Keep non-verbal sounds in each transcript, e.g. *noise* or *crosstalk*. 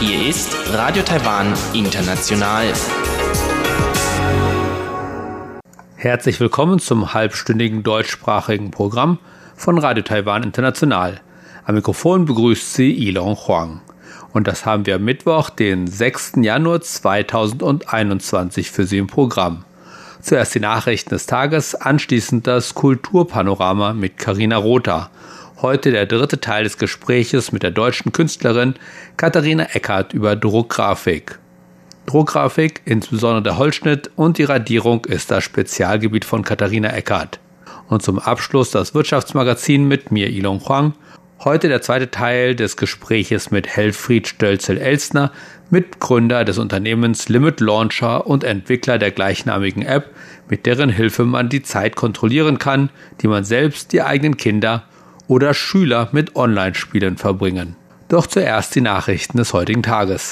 Hier ist Radio Taiwan International. Herzlich willkommen zum halbstündigen deutschsprachigen Programm von Radio Taiwan International. Am Mikrofon begrüßt Sie Ilon Huang. Und das haben wir am Mittwoch, den 6. Januar 2021 für Sie im Programm. Zuerst die Nachrichten des Tages, anschließend das Kulturpanorama mit Karina Rother. Heute der dritte Teil des Gespräches mit der deutschen Künstlerin Katharina Eckert über Druckgrafik. Druckgrafik, insbesondere der Holzschnitt und die Radierung ist das Spezialgebiet von Katharina Eckert. Und zum Abschluss das Wirtschaftsmagazin mit mir, Ilon Huang. Heute der zweite Teil des Gespräches mit Helfried Stölzel-Elstner, Mitgründer des Unternehmens Limit Launcher und Entwickler der gleichnamigen App, mit deren Hilfe man die Zeit kontrollieren kann, die man selbst, die eigenen Kinder oder Schüler mit Online-Spielen verbringen. Doch zuerst die Nachrichten des heutigen Tages.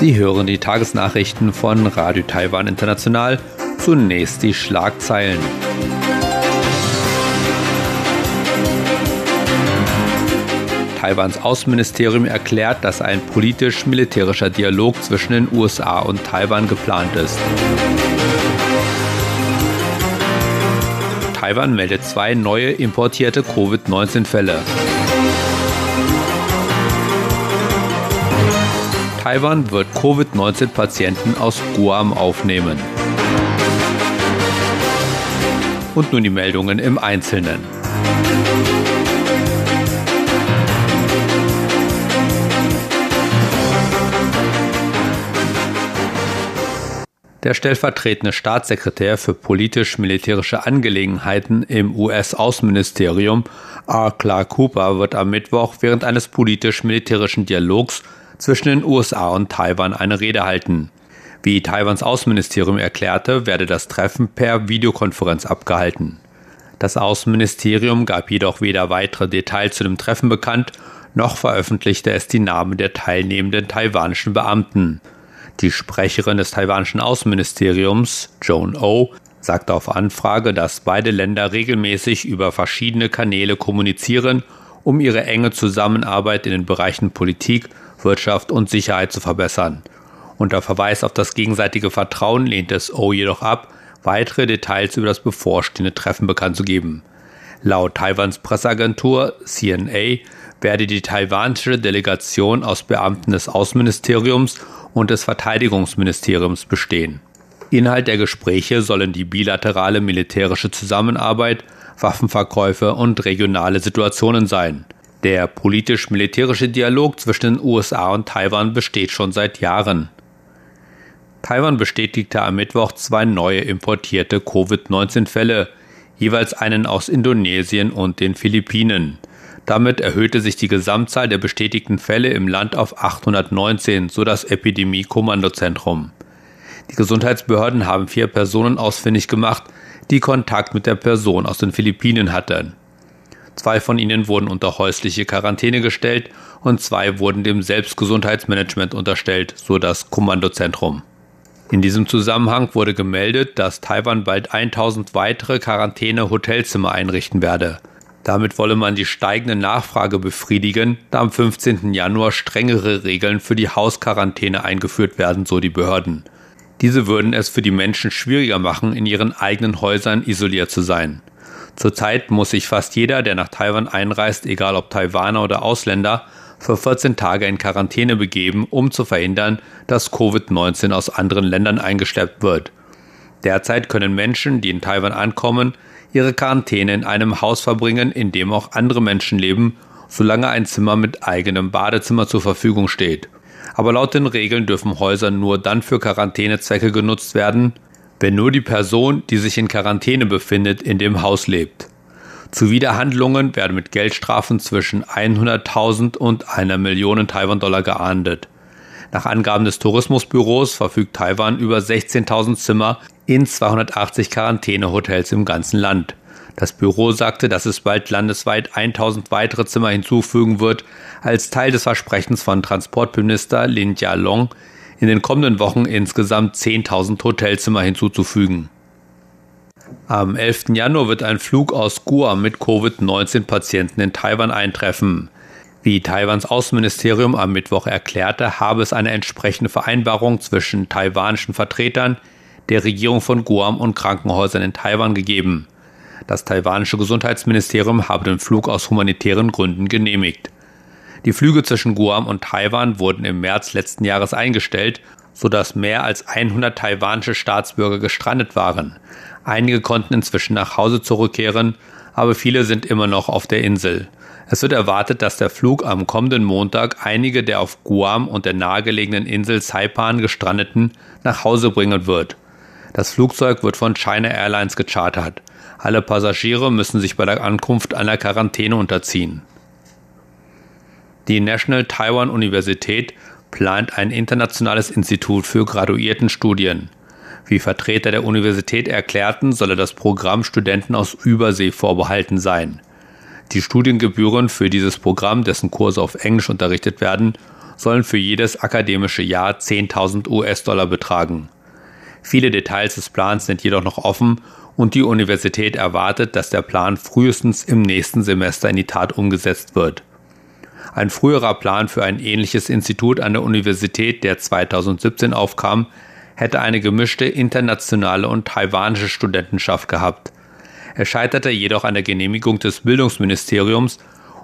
Sie hören die Tagesnachrichten von Radio Taiwan International. Zunächst die Schlagzeilen. Taiwans Außenministerium erklärt, dass ein politisch-militärischer Dialog zwischen den USA und Taiwan geplant ist. Taiwan meldet zwei neue importierte Covid-19-Fälle. Taiwan wird Covid-19-Patienten aus Guam aufnehmen. Und nun die Meldungen im Einzelnen. Der stellvertretende Staatssekretär für politisch-militärische Angelegenheiten im US-Außenministerium, R. Clark Cooper, wird am Mittwoch während eines politisch-militärischen Dialogs zwischen den USA und Taiwan eine Rede halten. Wie Taiwans Außenministerium erklärte, werde das Treffen per Videokonferenz abgehalten. Das Außenministerium gab jedoch weder weitere Details zu dem Treffen bekannt, noch veröffentlichte es die Namen der teilnehmenden taiwanischen Beamten. Die Sprecherin des taiwanischen Außenministeriums, Joan O., sagte auf Anfrage, dass beide Länder regelmäßig über verschiedene Kanäle kommunizieren, um ihre enge Zusammenarbeit in den Bereichen Politik, Wirtschaft und Sicherheit zu verbessern. Unter Verweis auf das gegenseitige Vertrauen lehnt es O jedoch ab, weitere Details über das bevorstehende Treffen bekannt zu geben. Laut Taiwans Presseagentur CNA werde die taiwanische Delegation aus Beamten des Außenministeriums und des Verteidigungsministeriums bestehen. Inhalt der Gespräche sollen die bilaterale militärische Zusammenarbeit, Waffenverkäufe und regionale Situationen sein. Der politisch-militärische Dialog zwischen den USA und Taiwan besteht schon seit Jahren. Taiwan bestätigte am Mittwoch zwei neue importierte Covid-19-Fälle, jeweils einen aus Indonesien und den Philippinen. Damit erhöhte sich die Gesamtzahl der bestätigten Fälle im Land auf 819, so das Epidemie-Kommandozentrum. Die Gesundheitsbehörden haben vier Personen ausfindig gemacht, die Kontakt mit der Person aus den Philippinen hatten. Zwei von ihnen wurden unter häusliche Quarantäne gestellt und zwei wurden dem Selbstgesundheitsmanagement unterstellt, so das Kommandozentrum. In diesem Zusammenhang wurde gemeldet, dass Taiwan bald 1000 weitere Quarantäne-Hotelzimmer einrichten werde. Damit wolle man die steigende Nachfrage befriedigen, da am 15. Januar strengere Regeln für die Hausquarantäne eingeführt werden, so die Behörden. Diese würden es für die Menschen schwieriger machen, in ihren eigenen Häusern isoliert zu sein. Zurzeit muss sich fast jeder, der nach Taiwan einreist, egal ob Taiwaner oder Ausländer, für 14 Tage in Quarantäne begeben, um zu verhindern, dass Covid-19 aus anderen Ländern eingeschleppt wird. Derzeit können Menschen, die in Taiwan ankommen, ihre Quarantäne in einem Haus verbringen, in dem auch andere Menschen leben, solange ein Zimmer mit eigenem Badezimmer zur Verfügung steht. Aber laut den Regeln dürfen Häuser nur dann für Quarantänezwecke genutzt werden, wenn nur die Person, die sich in Quarantäne befindet, in dem Haus lebt. Zuwiderhandlungen werden mit Geldstrafen zwischen 100.000 und einer Million Taiwan-Dollar geahndet. Nach Angaben des Tourismusbüros verfügt Taiwan über 16.000 Zimmer in 280 Quarantänehotels im ganzen Land. Das Büro sagte, dass es bald landesweit 1000 weitere Zimmer hinzufügen wird, als Teil des Versprechens von Transportminister Lin Jialong, in den kommenden Wochen insgesamt 10.000 Hotelzimmer hinzuzufügen. Am 11. Januar wird ein Flug aus Guam mit Covid-19-Patienten in Taiwan eintreffen. Wie Taiwans Außenministerium am Mittwoch erklärte, habe es eine entsprechende Vereinbarung zwischen taiwanischen Vertretern, der Regierung von Guam und Krankenhäusern in Taiwan gegeben. Das taiwanische Gesundheitsministerium habe den Flug aus humanitären Gründen genehmigt. Die Flüge zwischen Guam und Taiwan wurden im März letzten Jahres eingestellt, sodass mehr als 100 taiwanische Staatsbürger gestrandet waren. Einige konnten inzwischen nach Hause zurückkehren, aber viele sind immer noch auf der Insel. Es wird erwartet, dass der Flug am kommenden Montag einige der auf Guam und der nahegelegenen Insel Saipan gestrandeten nach Hause bringen wird. Das Flugzeug wird von China Airlines gechartert. Alle Passagiere müssen sich bei der Ankunft einer Quarantäne unterziehen. Die National Taiwan Universität plant ein internationales Institut für Graduiertenstudien. Wie Vertreter der Universität erklärten, solle das Programm Studenten aus Übersee vorbehalten sein. Die Studiengebühren für dieses Programm, dessen Kurse auf Englisch unterrichtet werden, sollen für jedes akademische Jahr 10.000 US-Dollar betragen. Viele Details des Plans sind jedoch noch offen und die Universität erwartet, dass der Plan frühestens im nächsten Semester in die Tat umgesetzt wird. Ein früherer Plan für ein ähnliches Institut an der Universität, der 2017 aufkam, hätte eine gemischte internationale und taiwanische Studentenschaft gehabt. Er scheiterte jedoch an der Genehmigung des Bildungsministeriums,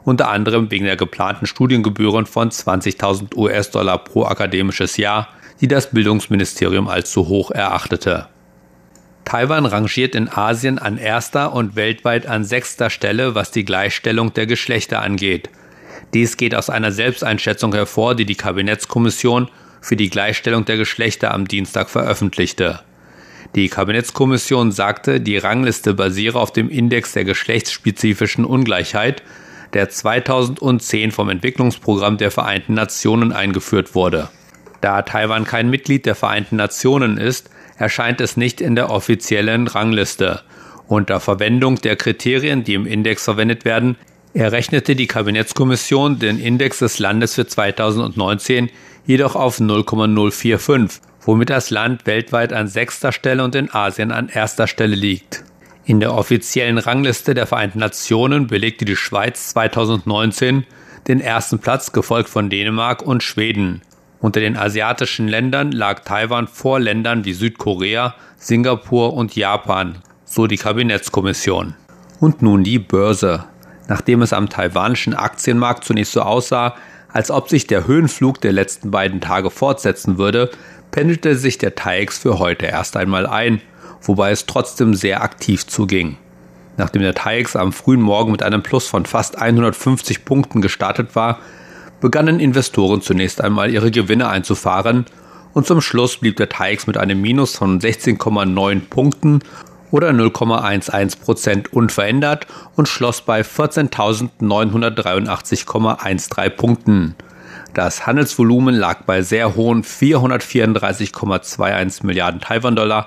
unter anderem wegen der geplanten Studiengebühren von 20.000 US-Dollar pro akademisches Jahr, die das Bildungsministerium als zu hoch erachtete. Taiwan rangiert in Asien an erster und weltweit an sechster Stelle, was die Gleichstellung der Geschlechter angeht. Dies geht aus einer Selbsteinschätzung hervor, die die Kabinettskommission für die Gleichstellung der Geschlechter am Dienstag veröffentlichte. Die Kabinettskommission sagte, die Rangliste basiere auf dem Index der geschlechtsspezifischen Ungleichheit, der 2010 vom Entwicklungsprogramm der Vereinten Nationen eingeführt wurde. Da Taiwan kein Mitglied der Vereinten Nationen ist, erscheint es nicht in der offiziellen Rangliste. Unter Verwendung der Kriterien, die im Index verwendet werden, errechnete die Kabinettskommission den Index des Landes für 2019 jedoch auf 0,045 womit das Land weltweit an sechster Stelle und in Asien an erster Stelle liegt. In der offiziellen Rangliste der Vereinten Nationen belegte die Schweiz 2019 den ersten Platz, gefolgt von Dänemark und Schweden. Unter den asiatischen Ländern lag Taiwan vor Ländern wie Südkorea, Singapur und Japan, so die Kabinettskommission. Und nun die Börse. Nachdem es am taiwanischen Aktienmarkt zunächst so aussah, als ob sich der Höhenflug der letzten beiden Tage fortsetzen würde, pendelte sich der TAIEX für heute erst einmal ein, wobei es trotzdem sehr aktiv zuging. Nachdem der TAIEX am frühen Morgen mit einem Plus von fast 150 Punkten gestartet war, begannen Investoren zunächst einmal ihre Gewinne einzufahren und zum Schluss blieb der TAIEX mit einem Minus von 16,9 Punkten oder 0,11 Prozent unverändert und schloss bei 14.983,13 Punkten. Das Handelsvolumen lag bei sehr hohen 434,21 Milliarden Taiwan-Dollar,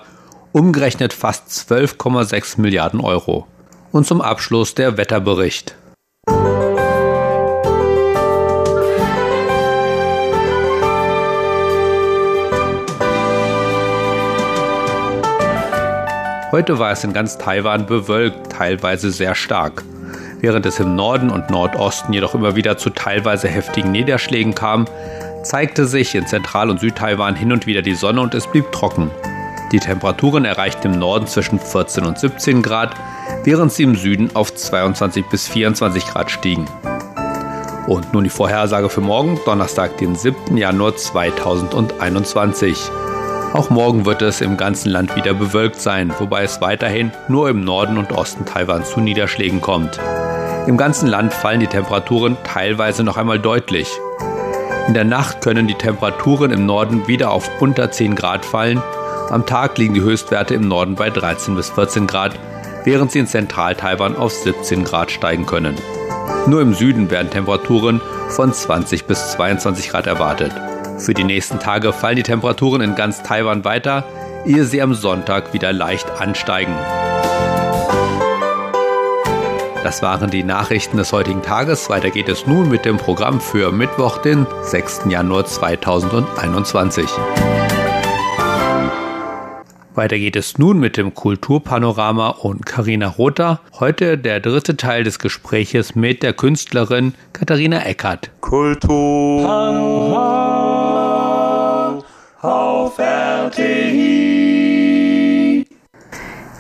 umgerechnet fast 12,6 Milliarden Euro. Und zum Abschluss der Wetterbericht. Heute war es in ganz Taiwan bewölkt, teilweise sehr stark. Während es im Norden und Nordosten jedoch immer wieder zu teilweise heftigen Niederschlägen kam, zeigte sich in Zentral- und Südtaiwan hin und wieder die Sonne und es blieb trocken. Die Temperaturen erreichten im Norden zwischen 14 und 17 Grad, während sie im Süden auf 22 bis 24 Grad stiegen. Und nun die Vorhersage für morgen, Donnerstag, den 7. Januar 2021. Auch morgen wird es im ganzen Land wieder bewölkt sein, wobei es weiterhin nur im Norden und Osten Taiwans zu Niederschlägen kommt. Im ganzen Land fallen die Temperaturen teilweise noch einmal deutlich. In der Nacht können die Temperaturen im Norden wieder auf unter 10 Grad fallen. Am Tag liegen die Höchstwerte im Norden bei 13 bis 14 Grad, während sie in Zentral-Taiwan auf 17 Grad steigen können. Nur im Süden werden Temperaturen von 20 bis 22 Grad erwartet. Für die nächsten Tage fallen die Temperaturen in ganz Taiwan weiter, ehe sie am Sonntag wieder leicht ansteigen. Das waren die Nachrichten des heutigen Tages. Weiter geht es nun mit dem Programm für Mittwoch, den 6. Januar 2021. Weiter geht es nun mit dem Kulturpanorama und Karina Rother. Heute der dritte Teil des Gespräches mit der Künstlerin Katharina Eckert. Kulturpanorama auf RTI.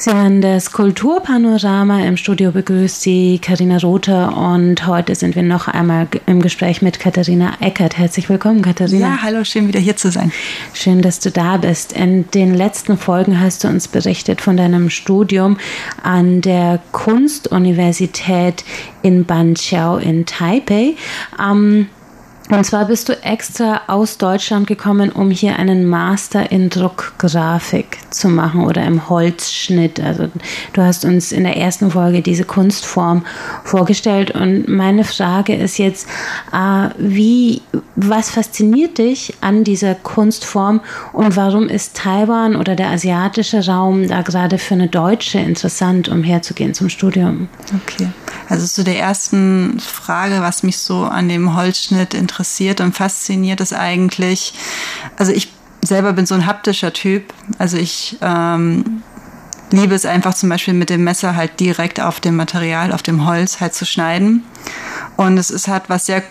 Sie hören das Kulturpanorama. Im Studio begrüßt Sie Karina Rother und heute sind wir noch einmal im Gespräch mit Katharina Eckert. Herzlich willkommen, Katharina. Ja, hallo, schön wieder hier zu sein. Schön, dass du da bist. In den letzten Folgen hast du uns berichtet von deinem Studium an der Kunstuniversität in Banqiao in Taipei. Ähm, und zwar bist du extra aus Deutschland gekommen, um hier einen Master in Druckgrafik zu machen oder im Holzschnitt. Also du hast uns in der ersten Folge diese Kunstform vorgestellt und meine Frage ist jetzt, äh, wie, was fasziniert dich an dieser Kunstform und warum ist Taiwan oder der asiatische Raum da gerade für eine Deutsche interessant, um herzugehen zum Studium? Okay, also zu der ersten Frage, was mich so an dem Holzschnitt interessiert, interessiert und fasziniert ist eigentlich, also ich selber bin so ein haptischer Typ. Also ich ähm, liebe es einfach zum Beispiel mit dem Messer halt direkt auf dem Material, auf dem Holz halt zu schneiden. Und es ist halt was sehr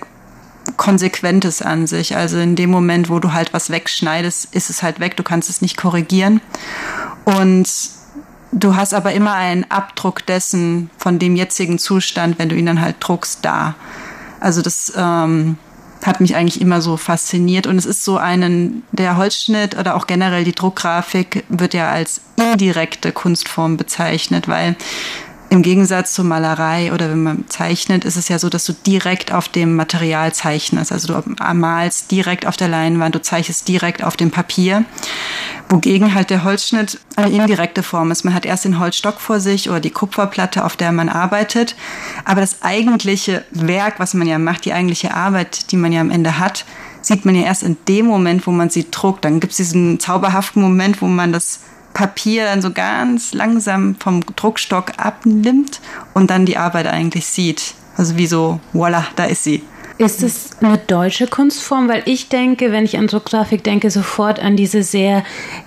Konsequentes an sich. Also in dem Moment, wo du halt was wegschneidest, ist es halt weg. Du kannst es nicht korrigieren. Und du hast aber immer einen Abdruck dessen von dem jetzigen Zustand, wenn du ihn dann halt druckst, da. Also das ähm, hat mich eigentlich immer so fasziniert. Und es ist so einen, der Holzschnitt oder auch generell die Druckgrafik wird ja als indirekte Kunstform bezeichnet, weil im Gegensatz zur Malerei oder wenn man zeichnet, ist es ja so, dass du direkt auf dem Material zeichnest. Also du malst direkt auf der Leinwand, du zeichnest direkt auf dem Papier. Wogegen halt der Holzschnitt eine indirekte Form ist. Man hat erst den Holzstock vor sich oder die Kupferplatte, auf der man arbeitet. Aber das eigentliche Werk, was man ja macht, die eigentliche Arbeit, die man ja am Ende hat, sieht man ja erst in dem Moment, wo man sie druckt. Dann gibt es diesen zauberhaften Moment, wo man das Papier dann so ganz langsam vom Druckstock abnimmt und dann die Arbeit eigentlich sieht. Also wie so, voila, da ist sie. Ist es eine deutsche Kunstform? Weil ich denke, wenn ich an Druckgrafik denke, sofort an diese sehr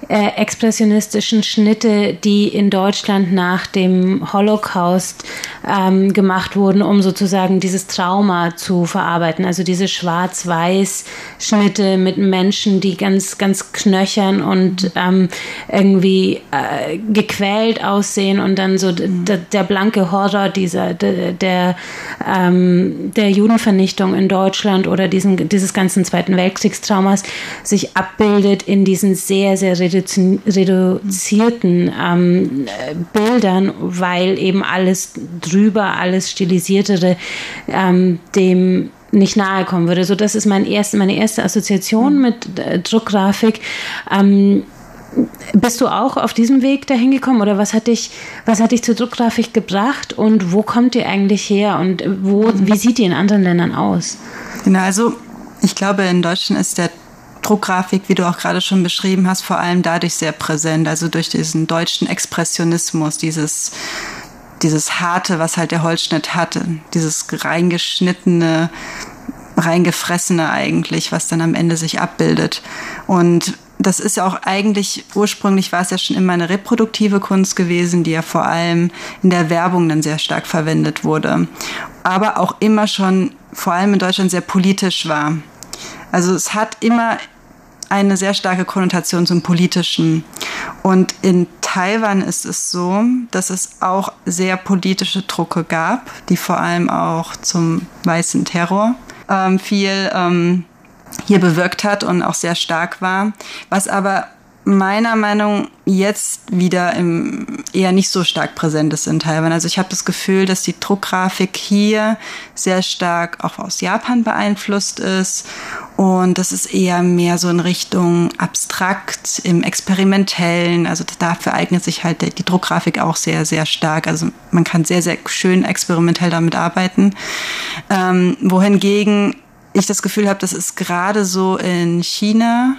äh, expressionistischen Schnitte, die in Deutschland nach dem Holocaust ähm, gemacht wurden, um sozusagen dieses Trauma zu verarbeiten. Also diese Schwarz-Weiß-Schnitte mit Menschen, die ganz, ganz knöchern und ähm, irgendwie äh, gequält aussehen und dann so der, der blanke Horror dieser, der, der, ähm, der Judenvernichtung in Deutschland oder diesen, dieses ganzen Zweiten Weltkriegstraumas sich abbildet in diesen sehr, sehr reduzi reduzierten ähm, Bildern, weil eben alles drüber, alles stilisiertere ähm, dem nicht nahe kommen würde. So, das ist mein erste, meine erste Assoziation mit äh, Druckgrafik. Ähm, bist du auch auf diesem Weg dahin gekommen oder was hat dich, was hat dich zur Druckgrafik gebracht und wo kommt ihr eigentlich her und wo, wie sieht die in anderen Ländern aus? Genau, also ich glaube, in Deutschland ist der Druckgrafik, wie du auch gerade schon beschrieben hast, vor allem dadurch sehr präsent, also durch diesen deutschen Expressionismus, dieses dieses harte, was halt der Holzschnitt hatte, dieses reingeschnittene, reingefressene eigentlich, was dann am Ende sich abbildet. Und das ist ja auch eigentlich, ursprünglich war es ja schon immer eine reproduktive Kunst gewesen, die ja vor allem in der Werbung dann sehr stark verwendet wurde. Aber auch immer schon, vor allem in Deutschland, sehr politisch war. Also es hat immer eine sehr starke Konnotation zum Politischen. Und in Taiwan ist es so, dass es auch sehr politische Drucke gab, die vor allem auch zum weißen Terror ähm, viel ähm, hier bewirkt hat und auch sehr stark war, was aber meiner Meinung jetzt wieder im, eher nicht so stark präsent ist in Taiwan. Also ich habe das Gefühl, dass die Druckgrafik hier sehr stark auch aus Japan beeinflusst ist und das ist eher mehr so in Richtung abstrakt, im experimentellen. Also dafür eignet sich halt die Druckgrafik auch sehr, sehr stark. Also man kann sehr, sehr schön experimentell damit arbeiten. Ähm, wohingegen ich das Gefühl habe, das ist gerade so in China,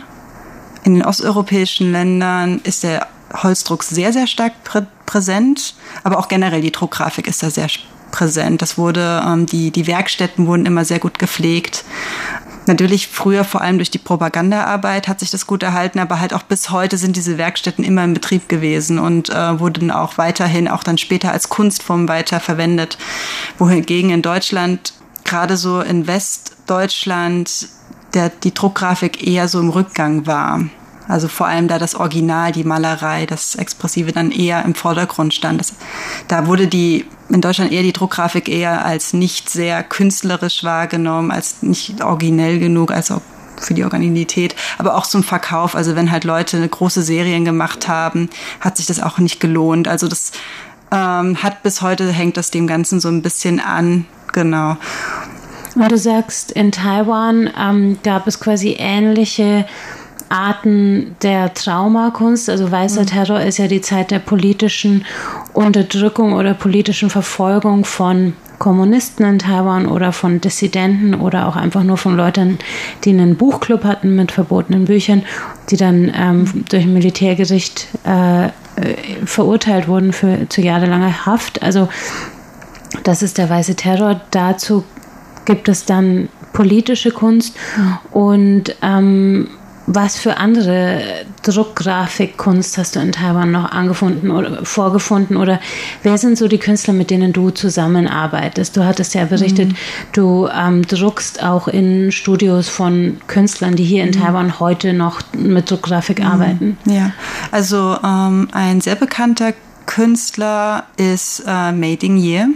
in den osteuropäischen Ländern ist der Holzdruck sehr, sehr stark prä präsent, aber auch generell die Druckgrafik ist da sehr präsent. Das wurde, ähm, die, die Werkstätten wurden immer sehr gut gepflegt. Natürlich früher vor allem durch die Propagandaarbeit hat sich das gut erhalten, aber halt auch bis heute sind diese Werkstätten immer in Betrieb gewesen und äh, wurden auch weiterhin, auch dann später als Kunstform weiter verwendet. Wohingegen in Deutschland, gerade so in Westdeutschland, der, die Druckgrafik eher so im Rückgang war. Also vor allem da das Original, die Malerei, das Expressive dann eher im Vordergrund stand. Das, da wurde die in Deutschland eher die Druckgrafik eher als nicht sehr künstlerisch wahrgenommen, als nicht originell genug, als auch für die Originalität, aber auch zum Verkauf. Also wenn halt Leute große Serien gemacht haben, hat sich das auch nicht gelohnt. Also das ähm, hat bis heute hängt das dem Ganzen so ein bisschen an. Genau. Und du sagst, in Taiwan ähm, gab es quasi ähnliche Arten der Traumakunst. Also weißer mhm. Terror ist ja die Zeit der politischen Unterdrückung oder politischen Verfolgung von Kommunisten in Taiwan oder von Dissidenten oder auch einfach nur von Leuten, die einen Buchclub hatten mit verbotenen Büchern, die dann ähm, durch ein Militärgericht äh, verurteilt wurden für zu jahrelanger Haft. Also das ist der weiße Terror. Dazu gibt es dann politische Kunst und ähm, was für andere Druckgrafikkunst hast du in Taiwan noch angefunden oder vorgefunden? Oder wer sind so die Künstler, mit denen du zusammenarbeitest? Du hattest ja berichtet, mhm. du ähm, druckst auch in Studios von Künstlern, die hier in mhm. Taiwan heute noch mit Druckgrafik mhm. arbeiten. Ja, also ähm, ein sehr bekannter Künstler ist äh, Mei Ding Ye.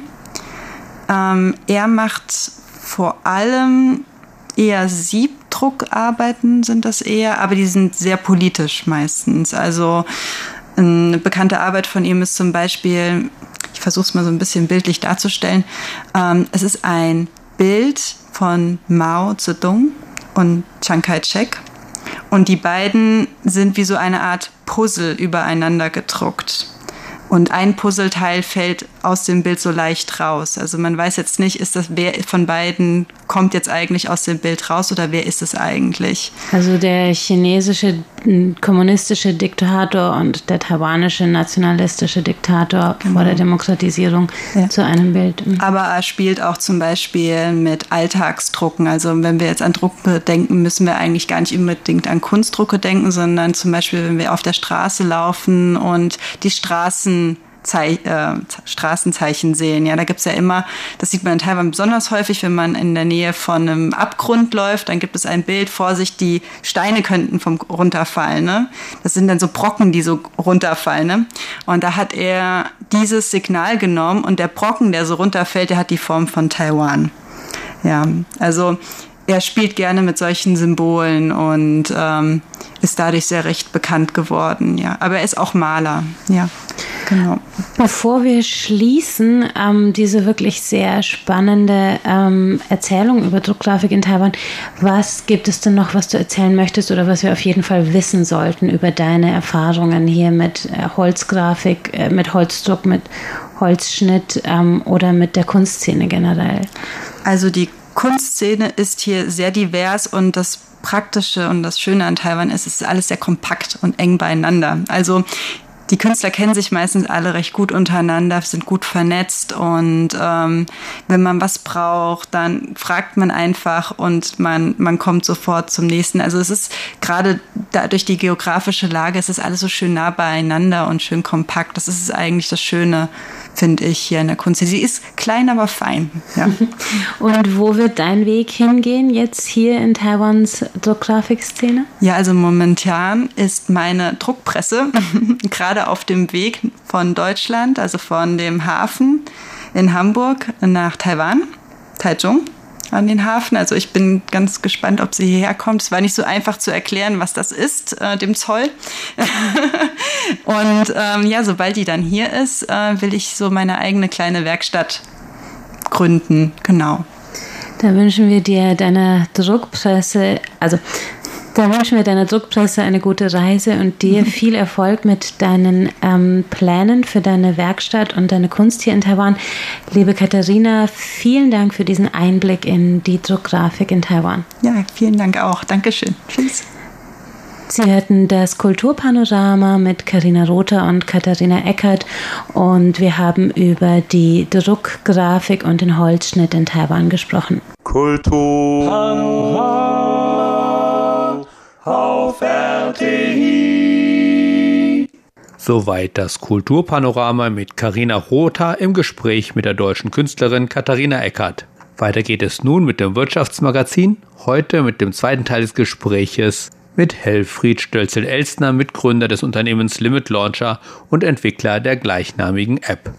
Ähm, er macht vor allem eher Siebdruckarbeiten sind das eher, aber die sind sehr politisch meistens. Also eine bekannte Arbeit von ihm ist zum Beispiel, ich versuche es mal so ein bisschen bildlich darzustellen, ähm, es ist ein Bild von Mao Zedong und Chiang Kai-shek. Und die beiden sind wie so eine Art Puzzle übereinander gedruckt. Und ein Puzzleteil fällt aus dem Bild so leicht raus. Also man weiß jetzt nicht, ist das wer von beiden kommt jetzt eigentlich aus dem Bild raus oder wer ist es eigentlich? Also der chinesische kommunistische Diktator und der taiwanische nationalistische Diktator genau. vor der Demokratisierung ja. zu einem Bild. Aber er spielt auch zum Beispiel mit Alltagsdrucken. Also wenn wir jetzt an Drucke denken, müssen wir eigentlich gar nicht unbedingt an Kunstdrucke denken, sondern zum Beispiel, wenn wir auf der Straße laufen und die Straßen Zei äh, Straßenzeichen sehen. Ja, da gibt's ja immer, das sieht man in Taiwan besonders häufig, wenn man in der Nähe von einem Abgrund läuft, dann gibt es ein Bild, Vorsicht, die Steine könnten vom runterfallen. Ne? Das sind dann so Brocken, die so runterfallen. Ne? Und da hat er dieses Signal genommen und der Brocken, der so runterfällt, der hat die Form von Taiwan. Ja, also er spielt gerne mit solchen Symbolen und ähm, ist dadurch sehr recht bekannt geworden. Ja, aber er ist auch Maler. Ja. Genau. Bevor wir schließen, ähm, diese wirklich sehr spannende ähm, Erzählung über Druckgrafik in Taiwan, was gibt es denn noch, was du erzählen möchtest oder was wir auf jeden Fall wissen sollten über deine Erfahrungen hier mit äh, Holzgrafik, äh, mit Holzdruck, mit Holzschnitt ähm, oder mit der Kunstszene generell? Also die Kunstszene ist hier sehr divers und das Praktische und das Schöne an Taiwan ist, es ist alles sehr kompakt und eng beieinander. Also die Künstler kennen sich meistens alle recht gut untereinander, sind gut vernetzt und ähm, wenn man was braucht, dann fragt man einfach und man, man kommt sofort zum nächsten. Also es ist gerade durch die geografische Lage, es ist alles so schön nah beieinander und schön kompakt. Das ist eigentlich das Schöne finde ich, hier in der Kunst. Sie ist klein, aber fein. Ja. *laughs* Und wo wird dein Weg hingehen jetzt hier in Taiwans Druckgrafikszene? Ja, also momentan ist meine Druckpresse *laughs* gerade auf dem Weg von Deutschland, also von dem Hafen in Hamburg nach Taiwan, Taichung an den Hafen. Also ich bin ganz gespannt, ob sie hierher kommt. Es war nicht so einfach zu erklären, was das ist, äh, dem Zoll. *laughs* und ähm, ja, sobald die dann hier ist, äh, will ich so meine eigene kleine Werkstatt gründen. Genau. Da wünschen wir dir deiner Druckpresse, also da wünschen wir deiner Druckpresse eine gute Reise und dir mhm. viel Erfolg mit deinen ähm, Plänen für deine Werkstatt und deine Kunst hier in Taiwan. Liebe Katharina, vielen Dank für diesen Einblick in die Druckgrafik in Taiwan. Ja, vielen Dank auch. Dankeschön. Tschüss. Sie hatten das Kulturpanorama mit Karina Rother und Katharina Eckert und wir haben über die Druckgrafik und den Holzschnitt in Taiwan gesprochen. Kulturpanorama auf RTI. Soweit das Kulturpanorama mit Karina Rother im Gespräch mit der deutschen Künstlerin Katharina Eckert. Weiter geht es nun mit dem Wirtschaftsmagazin, heute mit dem zweiten Teil des Gespräches mit Helfried Stölzel-Elstner, Mitgründer des Unternehmens Limit Launcher und Entwickler der gleichnamigen App.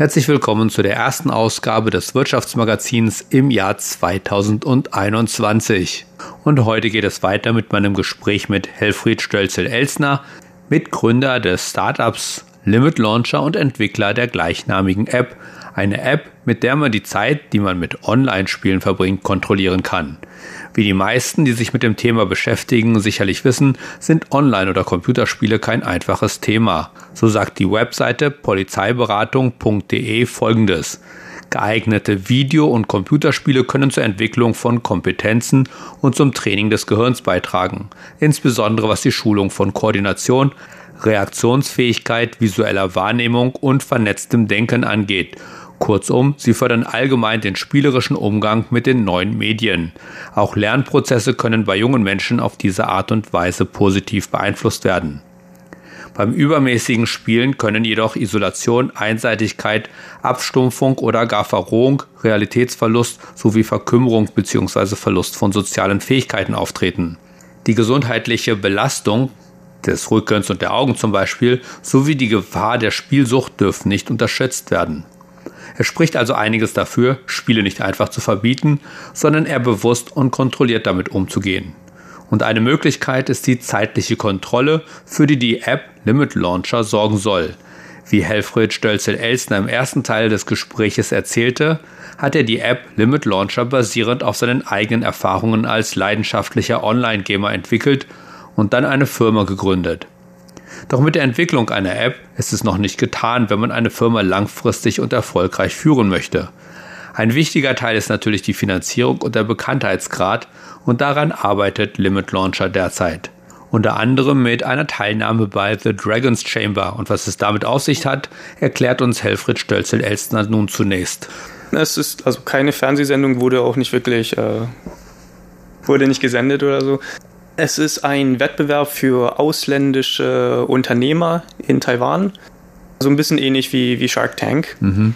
Herzlich willkommen zu der ersten Ausgabe des Wirtschaftsmagazins im Jahr 2021. Und heute geht es weiter mit meinem Gespräch mit Helfried Stölzel-Elsner, Mitgründer des Startups Limit Launcher und Entwickler der gleichnamigen App. Eine App, mit der man die Zeit, die man mit Online-Spielen verbringt, kontrollieren kann. Wie die meisten, die sich mit dem Thema beschäftigen, sicherlich wissen, sind Online- oder Computerspiele kein einfaches Thema. So sagt die Webseite polizeiberatung.de folgendes. Geeignete Video- und Computerspiele können zur Entwicklung von Kompetenzen und zum Training des Gehirns beitragen, insbesondere was die Schulung von Koordination, Reaktionsfähigkeit, visueller Wahrnehmung und vernetztem Denken angeht. Kurzum, sie fördern allgemein den spielerischen Umgang mit den neuen Medien. Auch Lernprozesse können bei jungen Menschen auf diese Art und Weise positiv beeinflusst werden. Beim übermäßigen Spielen können jedoch Isolation, Einseitigkeit, Abstumpfung oder gar Verrohung, Realitätsverlust sowie Verkümmerung bzw. Verlust von sozialen Fähigkeiten auftreten. Die gesundheitliche Belastung des Rückens und der Augen zum Beispiel, sowie die Gefahr der Spielsucht dürfen nicht unterschätzt werden. Er spricht also einiges dafür, Spiele nicht einfach zu verbieten, sondern eher bewusst und kontrolliert damit umzugehen. Und eine Möglichkeit ist die zeitliche Kontrolle, für die die App Limit Launcher sorgen soll. Wie Helfried Stölzel-Elsner im ersten Teil des Gespräches erzählte, hat er die App Limit Launcher basierend auf seinen eigenen Erfahrungen als leidenschaftlicher Online-Gamer entwickelt und dann eine Firma gegründet. Doch mit der Entwicklung einer App ist es noch nicht getan, wenn man eine Firma langfristig und erfolgreich führen möchte. Ein wichtiger Teil ist natürlich die Finanzierung und der Bekanntheitsgrad und daran arbeitet Limit Launcher derzeit. Unter anderem mit einer Teilnahme bei The Dragon's Chamber. Und was es damit auf sich hat, erklärt uns Helfried Stölzel-Elstner nun zunächst. Es ist also keine Fernsehsendung, wurde auch nicht wirklich, äh, wurde nicht gesendet oder so. Es ist ein Wettbewerb für ausländische Unternehmer in Taiwan. So ein bisschen ähnlich wie, wie Shark Tank. Mhm.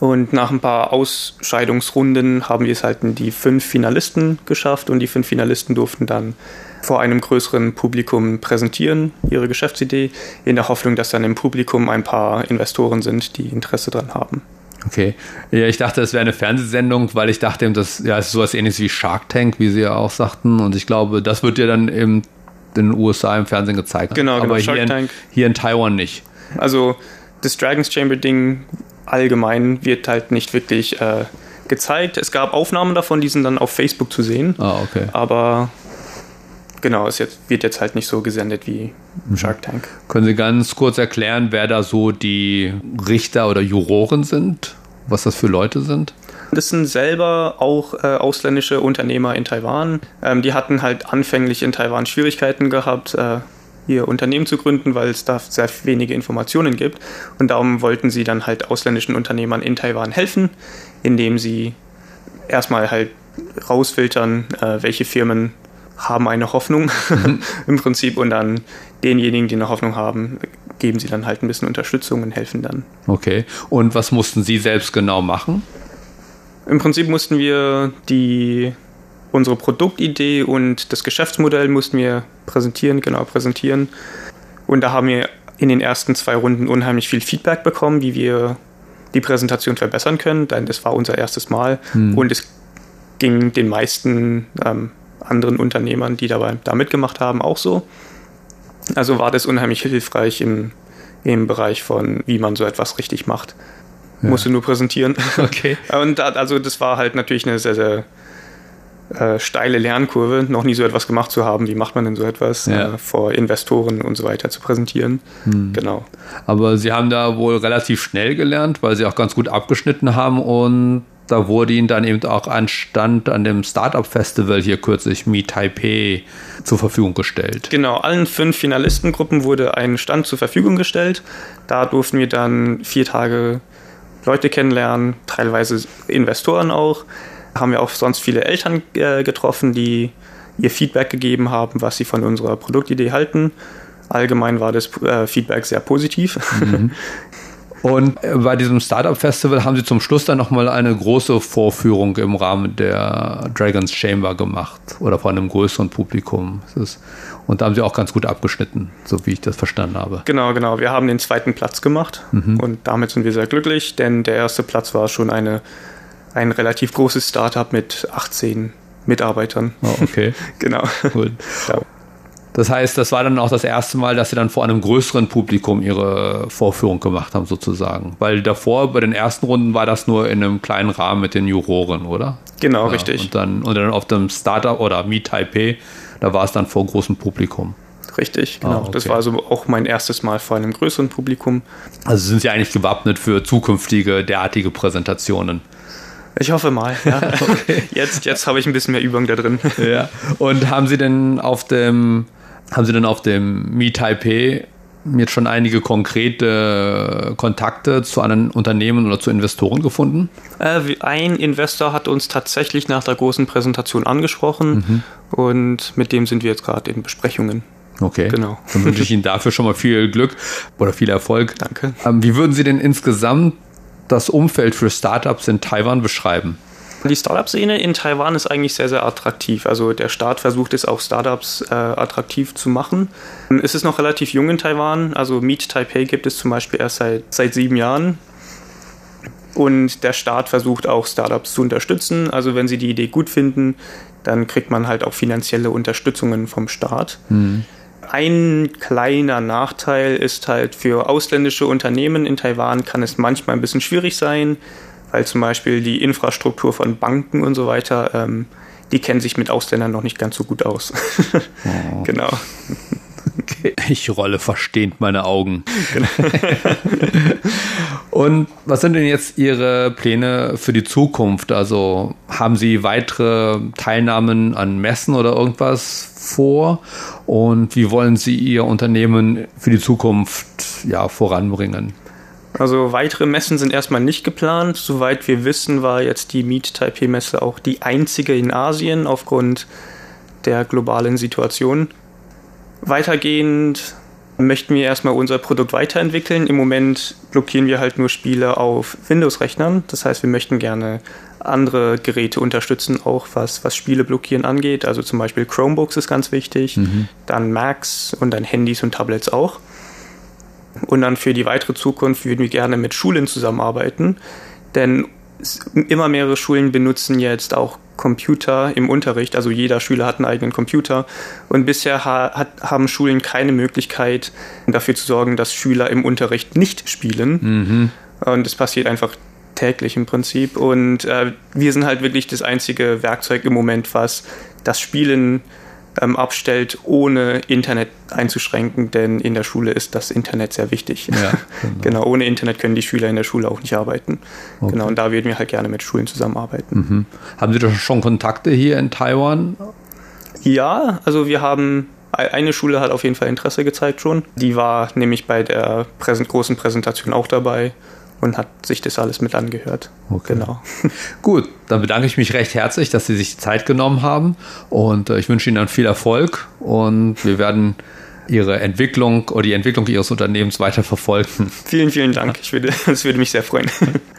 Und nach ein paar Ausscheidungsrunden haben wir es halt in die fünf Finalisten geschafft und die fünf Finalisten durften dann vor einem größeren Publikum präsentieren, ihre Geschäftsidee, in der Hoffnung, dass dann im Publikum ein paar Investoren sind, die Interesse daran haben. Okay. Ja, ich dachte, es wäre eine Fernsehsendung, weil ich dachte, das ja, ist sowas ähnliches wie Shark Tank, wie Sie ja auch sagten. Und ich glaube, das wird ja dann in den USA im Fernsehen gezeigt. Genau, aber genau, hier, in, hier in Taiwan nicht. Also das Dragons Chamber Ding allgemein wird halt nicht wirklich äh, gezeigt. Es gab Aufnahmen davon, die sind dann auf Facebook zu sehen. Ah, okay. Aber genau, es jetzt, wird jetzt halt nicht so gesendet wie mhm. Shark Tank. Können Sie ganz kurz erklären, wer da so die Richter oder Juroren sind? Was das für Leute sind? Das sind selber auch äh, ausländische Unternehmer in Taiwan. Ähm, die hatten halt anfänglich in Taiwan Schwierigkeiten gehabt, äh, ihr Unternehmen zu gründen, weil es da sehr wenige Informationen gibt. Und darum wollten sie dann halt ausländischen Unternehmern in Taiwan helfen, indem sie erstmal halt rausfiltern, äh, welche Firmen haben eine Hoffnung *laughs* mhm. im Prinzip und dann denjenigen, die eine Hoffnung haben, geben sie dann halt ein bisschen Unterstützung und helfen dann. Okay. Und was mussten Sie selbst genau machen? Im Prinzip mussten wir die unsere Produktidee und das Geschäftsmodell mussten wir präsentieren, genau präsentieren. Und da haben wir in den ersten zwei Runden unheimlich viel Feedback bekommen, wie wir die Präsentation verbessern können, denn das war unser erstes Mal. Hm. Und es ging den meisten ähm, anderen Unternehmern, die dabei da mitgemacht haben, auch so. Also war das unheimlich hilfreich im, im Bereich von, wie man so etwas richtig macht. Ja. Musste nur präsentieren. *laughs* Okay. *laughs* Und da, also das war halt natürlich eine sehr, sehr äh, steile Lernkurve, noch nie so etwas gemacht zu haben. Wie macht man denn so etwas ja. äh, vor Investoren und so weiter zu präsentieren? Hm. Genau. Aber Sie haben da wohl relativ schnell gelernt, weil Sie auch ganz gut abgeschnitten haben und da wurde Ihnen dann eben auch ein Stand an dem Startup Festival hier kürzlich Meet Taipei zur Verfügung gestellt. Genau, allen fünf Finalistengruppen wurde ein Stand zur Verfügung gestellt. Da durften wir dann vier Tage Leute kennenlernen, teilweise Investoren auch haben wir auch sonst viele Eltern äh, getroffen, die ihr Feedback gegeben haben, was sie von unserer Produktidee halten. Allgemein war das äh, Feedback sehr positiv. Mhm. *laughs* Und äh, bei diesem Startup Festival haben sie zum Schluss dann nochmal eine große Vorführung im Rahmen der Dragon's Chamber gemacht oder vor einem größeren Publikum. und da haben sie auch ganz gut abgeschnitten, so wie ich das verstanden habe. Genau, genau. Wir haben den zweiten Platz gemacht mhm. und damit sind wir sehr glücklich, denn der erste Platz war schon eine ein relativ großes Startup mit 18 Mitarbeitern. Oh, okay. *laughs* genau. Cool. Ja. Das heißt, das war dann auch das erste Mal, dass sie dann vor einem größeren Publikum ihre Vorführung gemacht haben, sozusagen. Weil davor, bei den ersten Runden, war das nur in einem kleinen Rahmen mit den Juroren, oder? Genau, ja, richtig. Und dann, und dann auf dem Startup oder Meet Taipei, da war es dann vor großem Publikum. Richtig, genau. Ah, okay. Das war also auch mein erstes Mal vor einem größeren Publikum. Also sind Sie eigentlich gewappnet für zukünftige derartige Präsentationen? Ich hoffe mal, ja. okay. *laughs* Jetzt, jetzt habe ich ein bisschen mehr Übung da drin. Ja. Und haben Sie denn auf dem, haben Sie denn auf dem Mi Taipei jetzt schon einige konkrete Kontakte zu anderen Unternehmen oder zu Investoren gefunden? Äh, ein Investor hat uns tatsächlich nach der großen Präsentation angesprochen mhm. und mit dem sind wir jetzt gerade in Besprechungen. Okay. Genau. Dann wünsche ich Ihnen dafür schon mal viel Glück oder viel Erfolg. Danke. Ähm, wie würden Sie denn insgesamt das Umfeld für Startups in Taiwan beschreiben? Die Startup-Szene in Taiwan ist eigentlich sehr, sehr attraktiv. Also der Staat versucht es auch Startups äh, attraktiv zu machen. Es ist noch relativ jung in Taiwan. Also Meet Taipei gibt es zum Beispiel erst seit, seit sieben Jahren. Und der Staat versucht auch Startups zu unterstützen. Also wenn sie die Idee gut finden, dann kriegt man halt auch finanzielle Unterstützungen vom Staat. Mhm. Ein kleiner Nachteil ist halt für ausländische Unternehmen in Taiwan kann es manchmal ein bisschen schwierig sein, weil zum Beispiel die Infrastruktur von Banken und so weiter, ähm, die kennen sich mit Ausländern noch nicht ganz so gut aus. *laughs* Oh. genau. Okay. *laughs* Ich rolle verstehend meine Augen. Genau. *laughs* Und was sind denn jetzt Ihre Pläne für die Zukunft? Also haben Sie weitere Teilnahmen an Messen oder irgendwas vor? Und wie wollen Sie Ihr Unternehmen für die Zukunft ja, voranbringen? Also weitere Messen sind erstmal nicht geplant. Soweit wir wissen, war jetzt die Meet Taipei Messe auch die einzige in Asien aufgrund der globalen Situation. Weitergehend möchten wir erstmal unser Produkt weiterentwickeln. Im Moment blockieren wir halt nur Spiele auf Windows-Rechnern. Das heißt, wir möchten gerne andere Geräte unterstützen, auch was, was Spiele blockieren angeht. Also zum Beispiel Chromebooks ist ganz wichtig, mhm. dann Macs und dann Handys und Tablets auch. Und dann für die weitere Zukunft würden wir gerne mit Schulen zusammenarbeiten, denn immer mehrere Schulen benutzen jetzt auch Computer im Unterricht. Also jeder Schüler hat einen eigenen Computer. Und bisher ha hat, haben Schulen keine Möglichkeit, dafür zu sorgen, dass Schüler im Unterricht nicht spielen. Mhm. Und das passiert einfach täglich im Prinzip. Und äh, wir sind halt wirklich das einzige Werkzeug im Moment, was das Spielen ähm, abstellt, ohne Internet einzuschränken, denn in der Schule ist das Internet sehr wichtig. Ja, *laughs* genau. genau. ohne Internet können die Schüler in der Schule auch nicht arbeiten. Okay. Genau, und da würden wir halt gerne mit Schulen zusammenarbeiten. Mhm. Haben Sie doch schon Kontakte hier in Taiwan? Ja, also wir haben eine Schule hat auf jeden Fall Interesse gezeigt schon. Die war nämlich bei der Präsent großen Präsentation auch dabei und hat sich das alles mit angehört. Okay. Genau. *laughs* Gut, dann bedanke ich mich recht herzlich, dass Sie sich die Zeit genommen haben und äh, ich wünsche Ihnen dann viel Erfolg und wir werden Ihre Entwicklung oder die Entwicklung Ihres Unternehmens weiter verfolgen. *laughs* Vielen, vielen Dank. Ich würde, *laughs* das würde mich sehr freuen.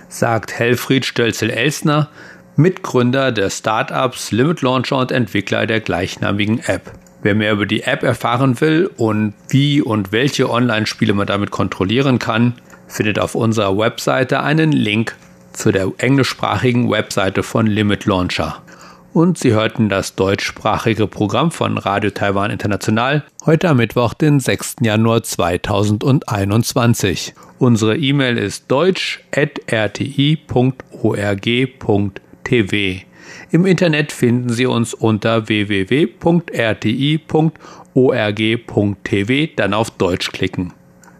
Sagt Helfried Stölzel-Elsner, Mitgründer des Startups Limit Launcher und Entwickler der gleichnamigen App. Wer mehr über die App erfahren will und wie und welche Online-Spiele man damit kontrollieren kann, findet auf unserer Webseite einen Link zu der englischsprachigen Webseite von Limit Launcher. Und Sie hörten das deutschsprachige Programm von Radio Taiwan International heute am Mittwoch, den 6. Januar 2021. Unsere E-Mail ist deutsch.rti.org.tv. Im Internet finden Sie uns unter www.rti.org.tv, dann auf Deutsch klicken.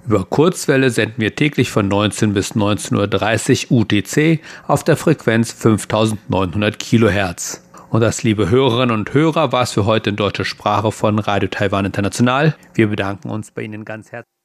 Über Kurzwelle senden wir täglich von 19 bis 19.30 Uhr UTC auf der Frequenz 5900 Kilohertz. Und das, liebe Hörerinnen und Hörer, war es für heute in deutscher Sprache von Radio Taiwan International. Wir bedanken uns bei Ihnen ganz herzlich.